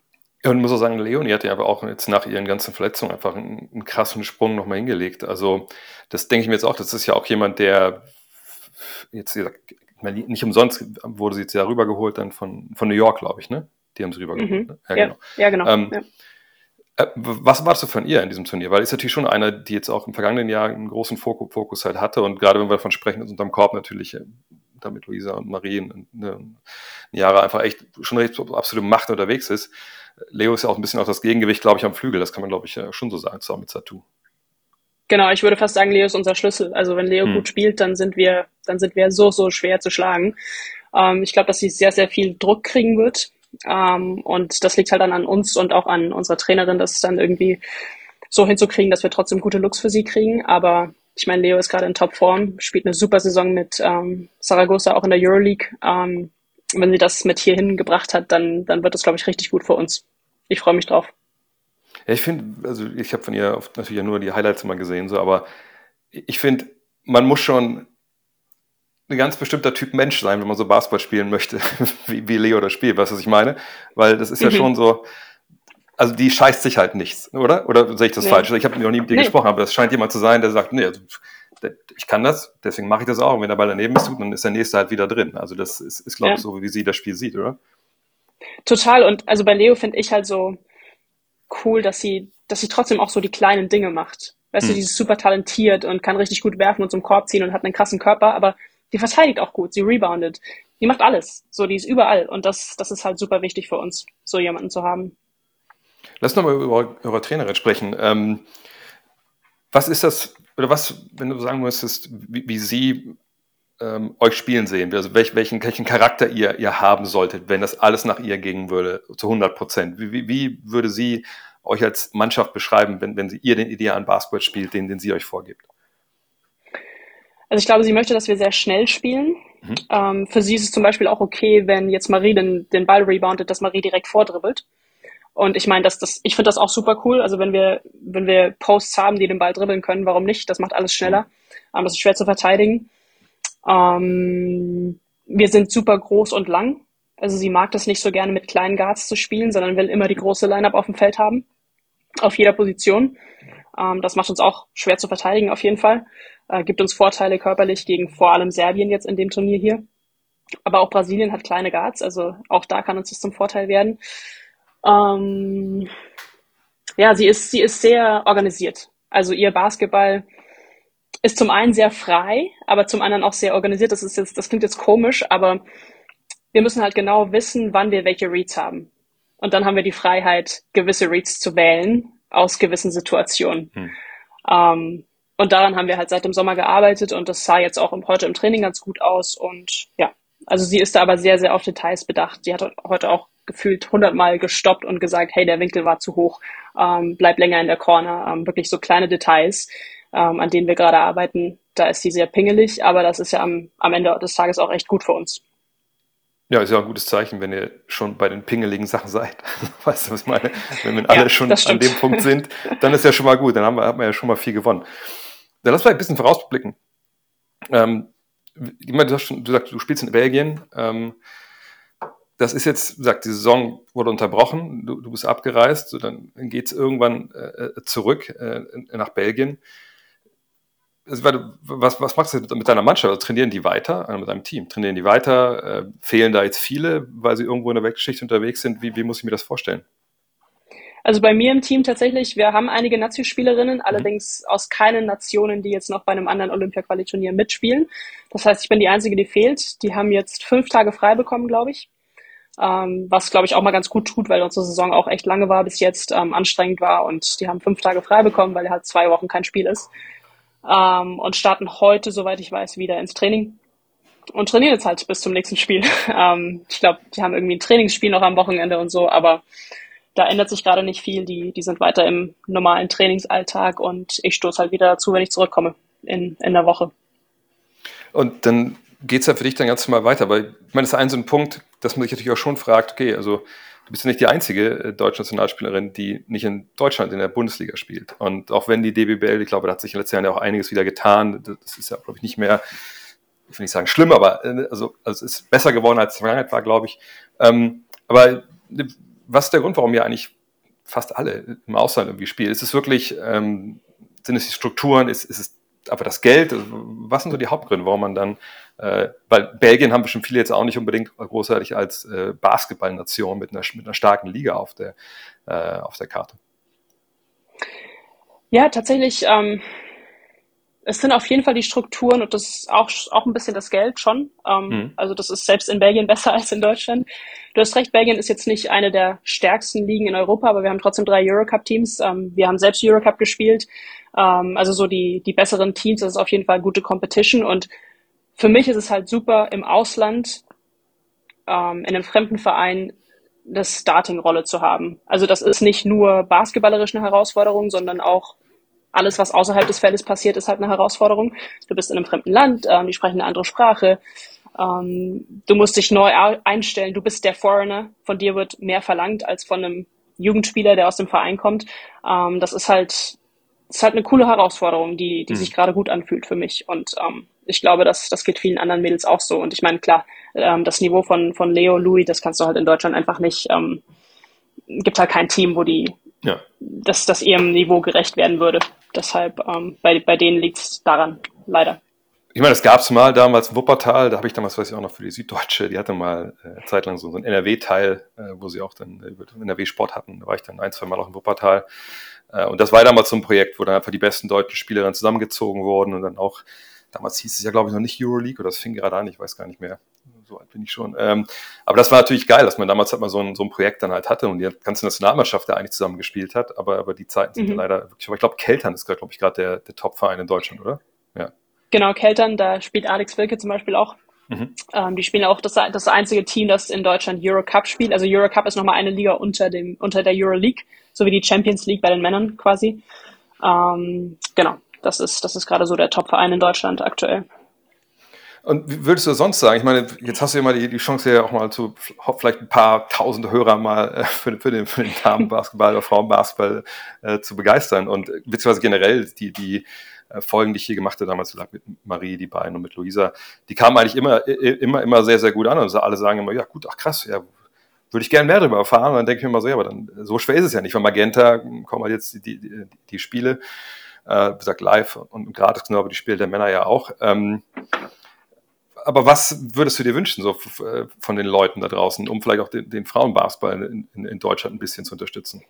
Und ich muss auch sagen, Leonie hat ja aber auch jetzt nach ihren ganzen Verletzungen einfach einen, einen krassen Sprung nochmal hingelegt. Also, das denke ich mir jetzt auch, das ist ja auch jemand, der jetzt nicht umsonst wurde sie jetzt ja rübergeholt dann von, von New York, glaube ich, ne? Die haben sie rübergeholt. Mhm. Ne? Ja, ja, genau. Ja, genau. Ähm, ja. Äh, was warst du von ihr in diesem Turnier? Weil ist natürlich schon einer, die jetzt auch im vergangenen Jahr einen großen Fokus halt hatte und gerade wenn wir davon sprechen, ist unterm Korb natürlich äh, damit Luisa und Marie in, in, Jahre einfach echt schon recht absolute Macht unterwegs ist. Leo ist ja auch ein bisschen auch das Gegengewicht, glaube ich, am Flügel. Das kann man, glaube ich, schon so sagen, zusammen mit Satu. Genau, ich würde fast sagen, Leo ist unser Schlüssel. Also wenn Leo hm. gut spielt, dann sind wir, dann sind wir so, so schwer zu schlagen. Ähm, ich glaube, dass sie sehr, sehr viel Druck kriegen wird. Ähm, und das liegt halt dann an uns und auch an unserer Trainerin, das dann irgendwie so hinzukriegen, dass wir trotzdem gute Looks für sie kriegen. Aber ich meine, Leo ist gerade in Topform, spielt eine super Saison mit ähm, Saragossa auch in der Euroleague. Ähm, wenn sie das mit hierhin gebracht hat, dann, dann wird das, glaube ich, richtig gut für uns. Ich freue mich drauf. Ja, ich finde, also ich habe von ihr oft natürlich ja nur die Highlights immer gesehen, so, aber ich finde, man muss schon ein ganz bestimmter Typ Mensch sein, wenn man so Basketball spielen möchte, wie, wie Leo das spielt, weißt du, was ich meine? Weil das ist ja mhm. schon so, also die scheißt sich halt nichts, oder? Oder sehe ich das nee. falsch? Ich habe noch nie mit dir nee. gesprochen, aber das scheint jemand zu sein, der sagt, nee, also, ich kann das, deswegen mache ich das auch. Und wenn der Ball daneben ist, dann ist der nächste halt wieder drin. Also das ist, ist glaube ich, ja. so, wie sie das Spiel sieht, oder? Total. Und also bei Leo finde ich halt so cool, dass sie, dass sie trotzdem auch so die kleinen Dinge macht. Weißt hm. du, die ist super talentiert und kann richtig gut werfen und zum Korb ziehen und hat einen krassen Körper, aber die verteidigt auch gut, sie reboundet. Die macht alles. So, die ist überall. Und das, das ist halt super wichtig für uns, so jemanden zu haben. Lass nochmal über eure Trainerin sprechen. Ähm, was ist das, oder was, wenn du sagen müsstest, wie, wie sie ähm, euch spielen sehen, also welch, welchen, welchen Charakter ihr, ihr haben solltet, wenn das alles nach ihr gehen würde, zu 100 Prozent? Wie, wie, wie würde sie euch als Mannschaft beschreiben, wenn, wenn sie ihr den idealen Basketball spielt, den, den sie euch vorgibt? Also ich glaube, sie möchte, dass wir sehr schnell spielen. Mhm. Ähm, für sie ist es zum Beispiel auch okay, wenn jetzt Marie den, den Ball reboundet, dass Marie direkt vordribbelt. Und ich meine, dass das, ich finde das auch super cool. Also wenn wir, wenn wir Posts haben, die den Ball dribbeln können, warum nicht? Das macht alles schneller. Mhm. Ähm, das ist schwer zu verteidigen. Ähm, wir sind super groß und lang. Also sie mag das nicht so gerne mit kleinen Guards zu spielen, sondern will immer die große Line-Up auf dem Feld haben. Auf jeder Position. Ähm, das macht uns auch schwer zu verteidigen, auf jeden Fall äh, gibt uns Vorteile körperlich gegen vor allem Serbien jetzt in dem Turnier hier. Aber auch Brasilien hat kleine Guards, also auch da kann uns das zum Vorteil werden. Ähm, ja, sie ist, sie ist sehr organisiert. Also ihr Basketball ist zum einen sehr frei, aber zum anderen auch sehr organisiert. Das ist jetzt, das klingt jetzt komisch, aber wir müssen halt genau wissen, wann wir welche Reads haben. und dann haben wir die Freiheit, gewisse Reads zu wählen aus gewissen Situationen. Hm. Ähm, und daran haben wir halt seit dem Sommer gearbeitet und das sah jetzt auch heute im Training ganz gut aus. Und ja, also sie ist da aber sehr, sehr auf Details bedacht. Sie hat heute auch gefühlt hundertmal gestoppt und gesagt, hey, der Winkel war zu hoch, ähm, bleib länger in der Corner. Ähm, wirklich so kleine Details, ähm, an denen wir gerade arbeiten. Da ist sie sehr pingelig, aber das ist ja am, am Ende des Tages auch echt gut für uns. Ja, ist ja ein gutes Zeichen, wenn ihr schon bei den pingeligen Sachen seid. weißt du, was ich meine? Wenn wir alle ja, schon an dem Punkt sind, dann ist ja schon mal gut. Dann haben wir, haben wir ja schon mal viel gewonnen. Dann lass mal ein bisschen vorausblicken. Ähm, du, hast schon, du sagst, du spielst in Belgien. Ähm, das ist jetzt, sagt, die Saison wurde unterbrochen, du, du bist abgereist, so, dann geht es irgendwann äh, zurück äh, nach Belgien also, was, was machst du mit deiner Mannschaft? Also, trainieren die weiter, also mit deinem Team? Trainieren die weiter? Äh, fehlen da jetzt viele, weil sie irgendwo in der Weltgeschichte unterwegs sind? Wie, wie muss ich mir das vorstellen? Also bei mir im Team tatsächlich, wir haben einige Nazi-Spielerinnen, mhm. allerdings aus keinen Nationen, die jetzt noch bei einem anderen Olympia-Quali-Turnier mitspielen. Das heißt, ich bin die Einzige, die fehlt. Die haben jetzt fünf Tage frei bekommen, glaube ich. Ähm, was, glaube ich, auch mal ganz gut tut, weil unsere Saison auch echt lange war bis jetzt, ähm, anstrengend war und die haben fünf Tage frei bekommen, weil halt zwei Wochen kein Spiel ist ähm, und starten heute, soweit ich weiß, wieder ins Training und trainieren jetzt halt bis zum nächsten Spiel. ähm, ich glaube, die haben irgendwie ein Trainingsspiel noch am Wochenende und so, aber da ändert sich gerade nicht viel. Die, die sind weiter im normalen Trainingsalltag und ich stoße halt wieder dazu, wenn ich zurückkomme in, in der Woche. Und dann geht es ja für dich dann ganz normal weiter, weil ich meine, das ist ein so ein Punkt, dass man sich natürlich auch schon fragt, okay, also du bist ja nicht die einzige äh, deutsche Nationalspielerin, die nicht in Deutschland in der Bundesliga spielt. Und auch wenn die DBBL, ich glaube, da hat sich in den letzten Jahren ja auch einiges wieder getan, das ist ja, glaube ich, nicht mehr, ich will nicht sagen schlimm, aber äh, also, also es ist besser geworden, als es in der Vergangenheit war, glaube ich. Ähm, aber was ist der Grund, warum ihr eigentlich fast alle im Ausland irgendwie spielen? Ist es wirklich, ähm, sind es die Strukturen, ist, ist es aber das Geld, was sind so die Hauptgründe, warum man dann, äh, weil Belgien haben bestimmt viele jetzt auch nicht unbedingt großartig als äh, Basketballnation mit einer, mit einer starken Liga auf der, äh, auf der Karte. Ja, tatsächlich, ähm, es sind auf jeden Fall die Strukturen und das ist auch, auch ein bisschen das Geld schon. Ähm, mhm. Also das ist selbst in Belgien besser als in Deutschland. Du hast recht, Belgien ist jetzt nicht eine der stärksten Ligen in Europa, aber wir haben trotzdem drei Eurocup-Teams. Ähm, wir haben selbst Eurocup gespielt. Ähm, also so die, die besseren Teams, das ist auf jeden Fall gute Competition. Und für mich ist es halt super, im Ausland, ähm, in einem fremden Verein, eine Starting-Rolle zu haben. Also das ist nicht nur basketballerisch eine Herausforderung, sondern auch alles, was außerhalb des Feldes passiert, ist halt eine Herausforderung. Du bist in einem fremden Land, ähm, die sprechen eine andere Sprache. Ähm, du musst dich neu einstellen. Du bist der Foreigner. Von dir wird mehr verlangt als von einem Jugendspieler, der aus dem Verein kommt. Ähm, das ist halt, ist halt eine coole Herausforderung, die, die mhm. sich gerade gut anfühlt für mich. Und ähm, ich glaube, das, das geht vielen anderen Mädels auch so. Und ich meine, klar, ähm, das Niveau von, von Leo, Louis, das kannst du halt in Deutschland einfach nicht, ähm, gibt halt kein Team, wo die, ja. dass das ihrem Niveau gerecht werden würde. Deshalb, ähm, bei, bei denen liegt es daran, leider. Ich meine, das gab es mal damals in Wuppertal, da habe ich damals, weiß ich auch noch, für die Süddeutsche, die hatte mal äh, zeitlang so, so einen NRW-Teil, äh, wo sie auch dann äh, NRW-Sport hatten. Da war ich dann ein, zwei Mal auch in Wuppertal. Äh, und das war damals so ein Projekt, wo dann einfach die besten deutschen Spielerinnen zusammengezogen wurden und dann auch, damals hieß es ja, glaube ich, noch nicht Euroleague oder das fing gerade an, ich weiß gar nicht mehr. So alt bin ich schon. Ähm, aber das war natürlich geil, dass man damals halt mal so ein, so ein Projekt dann halt hatte und die ganze Nationalmannschaft da eigentlich zusammengespielt hat. Aber, aber die Zeiten sind mhm. ja leider wirklich, aber ich glaube, Keltern ist, glaube ich, gerade der, der Top-Verein in Deutschland, oder? Ja. Genau, Keltern, da spielt Alex Wilke zum Beispiel auch. Mhm. Ähm, die spielen auch das, das einzige Team, das in Deutschland Eurocup spielt. Also Eurocup ist nochmal eine Liga unter dem unter der Euroleague, so wie die Champions League bei den Männern quasi. Ähm, genau, das ist das ist gerade so der Top-Verein in Deutschland aktuell. Und wie würdest du sonst sagen? Ich meine, jetzt hast du ja mal die, die Chance, ja auch mal zu vielleicht ein paar tausend Hörer mal äh, für, für, den, für den Damenbasketball oder Frauenbasketball äh, zu begeistern und beziehungsweise generell die, die äh, Folgen, die ich hier gemacht habe, damals mit Marie, die beiden und mit Luisa, die kamen eigentlich immer, immer, immer sehr, sehr gut an. Und alle sagen immer, ja gut, ach krass, ja, würde ich gerne mehr darüber erfahren. Und dann denke ich mir immer so, ja, aber dann, so schwer ist es ja nicht. Von Magenta kommen halt jetzt die, die, die Spiele, äh, wie gesagt, live und gratis, genau, aber die Spiele der Männer ja auch. Ähm, aber was würdest du dir wünschen, so von den Leuten da draußen, um vielleicht auch den, den Frauenbasketball in, in, in Deutschland ein bisschen zu unterstützen?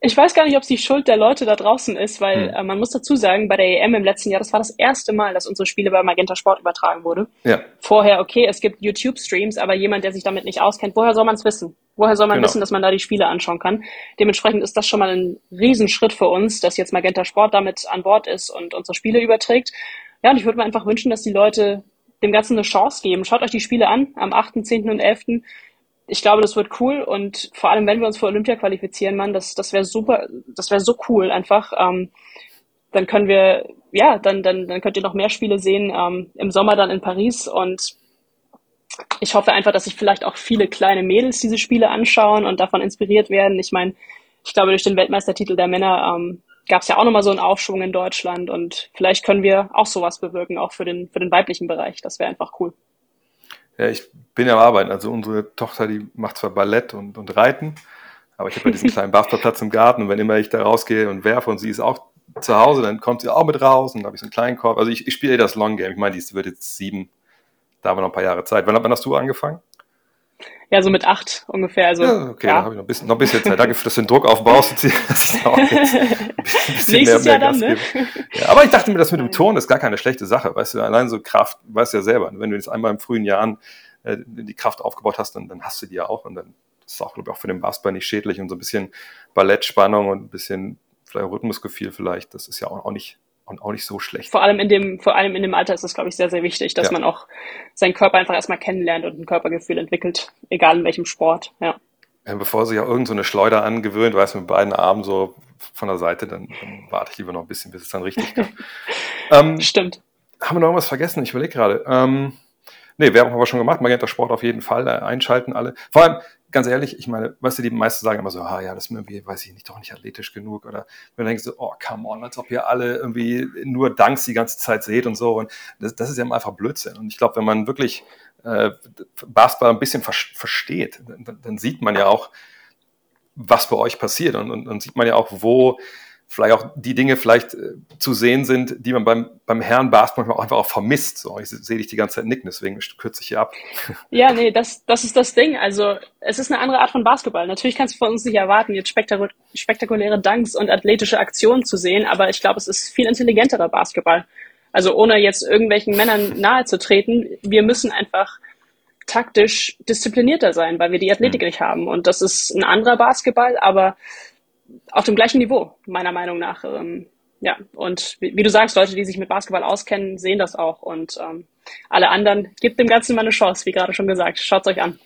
Ich weiß gar nicht, ob es die Schuld der Leute da draußen ist, weil hm. äh, man muss dazu sagen, bei der EM im letzten Jahr, das war das erste Mal, dass unsere Spiele bei Magenta Sport übertragen wurde. Ja. Vorher, okay, es gibt YouTube-Streams, aber jemand, der sich damit nicht auskennt, woher soll man es wissen? Woher soll man genau. wissen, dass man da die Spiele anschauen kann? Dementsprechend ist das schon mal ein Riesenschritt für uns, dass jetzt Magenta Sport damit an Bord ist und unsere Spiele überträgt. Ja, und ich würde mir einfach wünschen, dass die Leute dem Ganzen eine Chance geben. Schaut euch die Spiele an am 8., 10. und 11 ich glaube, das wird cool und vor allem, wenn wir uns für Olympia qualifizieren, Mann, das, das wäre super, das wäre so cool einfach. Ähm, dann können wir, ja, dann, dann, dann könnt ihr noch mehr Spiele sehen, ähm, im Sommer dann in Paris und ich hoffe einfach, dass sich vielleicht auch viele kleine Mädels diese Spiele anschauen und davon inspiriert werden. Ich meine, ich glaube, durch den Weltmeistertitel der Männer ähm, gab es ja auch nochmal so einen Aufschwung in Deutschland und vielleicht können wir auch sowas bewirken, auch für den, für den weiblichen Bereich. Das wäre einfach cool. Ja, ich bin ja am Arbeiten. Also unsere Tochter, die macht zwar Ballett und, und Reiten, aber ich habe ja diesen kleinen Basketballplatz im Garten und wenn immer ich da rausgehe und werfe und sie ist auch zu Hause, dann kommt sie auch mit raus und habe ich so einen kleinen Korb. Also ich, ich spiele das Long Game. Ich meine, die wird jetzt sieben, da haben wir noch ein paar Jahre Zeit. Wann, wann hast du angefangen? Ja, so mit acht ungefähr. Also, ja, okay, ja. dann habe ich noch ein, bisschen, noch ein bisschen Zeit. Danke, dass du den Druck aufbaust. Dass ich auch jetzt ein bisschen Nächstes mehr, mehr Jahr dann, ne? Ja, aber ich dachte mir, das mit dem Ton ist gar keine schlechte Sache. Weißt du, allein so Kraft, weißt du ja selber. Wenn du jetzt einmal in frühen Jahren äh, die Kraft aufgebaut hast, dann, dann hast du die ja auch. Und dann ist es auch, glaube ich, auch für den Basketball nicht schädlich. Und so ein bisschen Ballettspannung und ein bisschen vielleicht Rhythmusgefühl vielleicht, das ist ja auch, auch nicht und auch nicht so schlecht. Vor allem in dem, vor allem in dem Alter ist es, glaube ich, sehr, sehr wichtig, dass ja. man auch seinen Körper einfach erstmal kennenlernt und ein Körpergefühl entwickelt, egal in welchem Sport, ja. bevor sich auch irgend so eine Schleuder angewöhnt, weiß mit beiden Armen so von der Seite, dann, dann warte ich lieber noch ein bisschen, bis es dann richtig kann. ähm, Stimmt. Haben wir noch was vergessen? Ich überlege gerade. Ähm, nee, Werbung haben wir schon gemacht. Magenta Sport auf jeden Fall äh, einschalten alle. Vor allem, ganz ehrlich, ich meine, weißt du, die meisten sagen immer so, ah ja, das ist mir irgendwie, weiß ich nicht, doch nicht athletisch genug. Oder wenn du denkst so, oh, come on, als ob ihr alle irgendwie nur Danks die ganze Zeit seht und so. Und das, das ist ja einfach Blödsinn. Und ich glaube, wenn man wirklich äh, Basketball ein bisschen ver versteht, dann, dann, sieht man ja auch, was bei euch passiert. Und, und, und sieht man ja auch, wo vielleicht auch die Dinge vielleicht äh, zu sehen sind, die man beim, beim Herrn Basketball manchmal auch einfach auch vermisst. So, ich sehe dich die ganze Zeit nicken, deswegen kürze ich hier ab. Ja, nee, das, das ist das Ding. Also es ist eine andere Art von Basketball. Natürlich kannst du von uns nicht erwarten, jetzt spektakul spektakuläre Dunks und athletische Aktionen zu sehen, aber ich glaube, es ist viel intelligenterer Basketball. Also ohne jetzt irgendwelchen Männern nahe zu treten, wir müssen einfach taktisch disziplinierter sein, weil wir die Athletik mhm. nicht haben. Und das ist ein anderer Basketball, aber auf dem gleichen Niveau, meiner Meinung nach. Ähm, ja, und wie, wie, du sagst, Leute, die sich mit Basketball auskennen, sehen das auch. Und ähm, alle anderen, gebt dem Ganzen mal eine Chance, wie gerade schon gesagt. Schaut es euch an.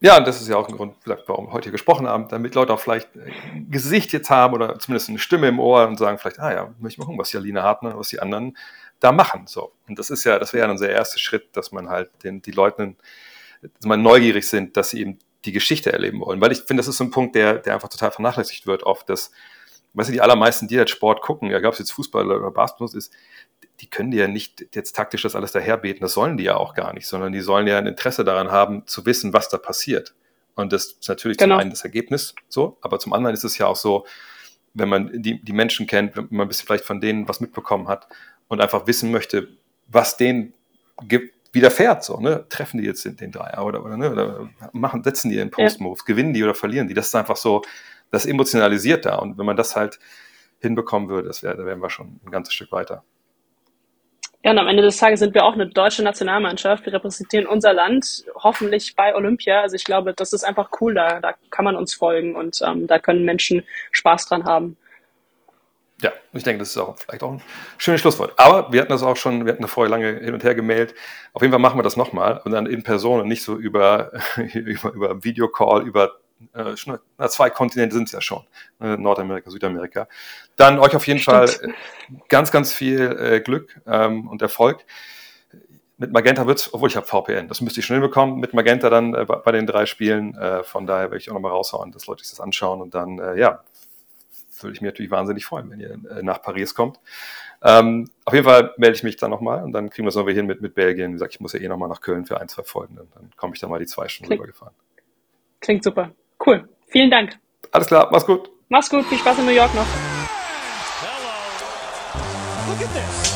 Ja, und das ist ja auch ein Grund, warum wir heute hier gesprochen haben, damit Leute auch vielleicht ein Gesicht jetzt haben oder zumindest eine Stimme im Ohr und sagen vielleicht, ah ja, möchte ich mal gucken, was Jalina Hartmann, was die anderen da machen. So. Und das ist ja, das wäre ja unser erster Schritt, dass man halt den, die Leuten, dass man neugierig sind, dass sie eben die Geschichte erleben wollen. Weil ich finde, das ist so ein Punkt, der, der einfach total vernachlässigt wird oft, dass, weißt du, die allermeisten, die jetzt Sport gucken, ja, gab es jetzt Fußball oder Basketball ist, die können dir ja nicht jetzt taktisch das alles daherbeten, das sollen die ja auch gar nicht, sondern die sollen ja ein Interesse daran haben, zu wissen, was da passiert. Und das ist natürlich genau. zum einen das Ergebnis so, aber zum anderen ist es ja auch so, wenn man die, die Menschen kennt, wenn man ein bisschen vielleicht von denen was mitbekommen hat und einfach wissen möchte, was denen gibt, widerfährt. So, ne? Treffen die jetzt den, den Dreier oder, oder, ne? oder machen, setzen die in Post-Moves, ja. gewinnen die oder verlieren die. Das ist einfach so, das emotionalisiert da. Und wenn man das halt hinbekommen würde, das wär, da wären wir schon ein ganzes Stück weiter. Ja, und am Ende des Tages sind wir auch eine deutsche Nationalmannschaft. Wir repräsentieren unser Land hoffentlich bei Olympia. Also ich glaube, das ist einfach cool. Da, da kann man uns folgen und ähm, da können Menschen Spaß dran haben. Ja, ich denke, das ist auch vielleicht auch ein schönes Schlusswort. Aber wir hatten das auch schon, wir hatten da vorher lange hin und her gemailt. Auf jeden Fall machen wir das nochmal und dann in Person und nicht so über, über, über Videocall, über äh, na, zwei Kontinente sind es ja schon, äh, Nordamerika, Südamerika. Dann euch auf jeden Stimmt. Fall ganz, ganz viel äh, Glück ähm, und Erfolg. Mit Magenta wird's, obwohl ich habe VPN, das müsste ich schnell bekommen, mit Magenta dann äh, bei, bei den drei Spielen. Äh, von daher werde ich auch nochmal raushauen, dass Leute sich das anschauen und dann, äh, ja, würde ich mich natürlich wahnsinnig freuen, wenn ihr äh, nach Paris kommt. Ähm, auf jeden Fall melde ich mich dann nochmal und dann kriegen wir es noch hin mit, mit Belgien. Wie gesagt, ich muss ja eh nochmal nach Köln für ein, zwei Folgen. Dann, dann komme ich da mal die zwei Stunden rübergefahren. Klingt super. Cool. Vielen Dank. Alles klar, mach's gut. Mach's gut, viel Spaß in New York noch. Hello. Look at this.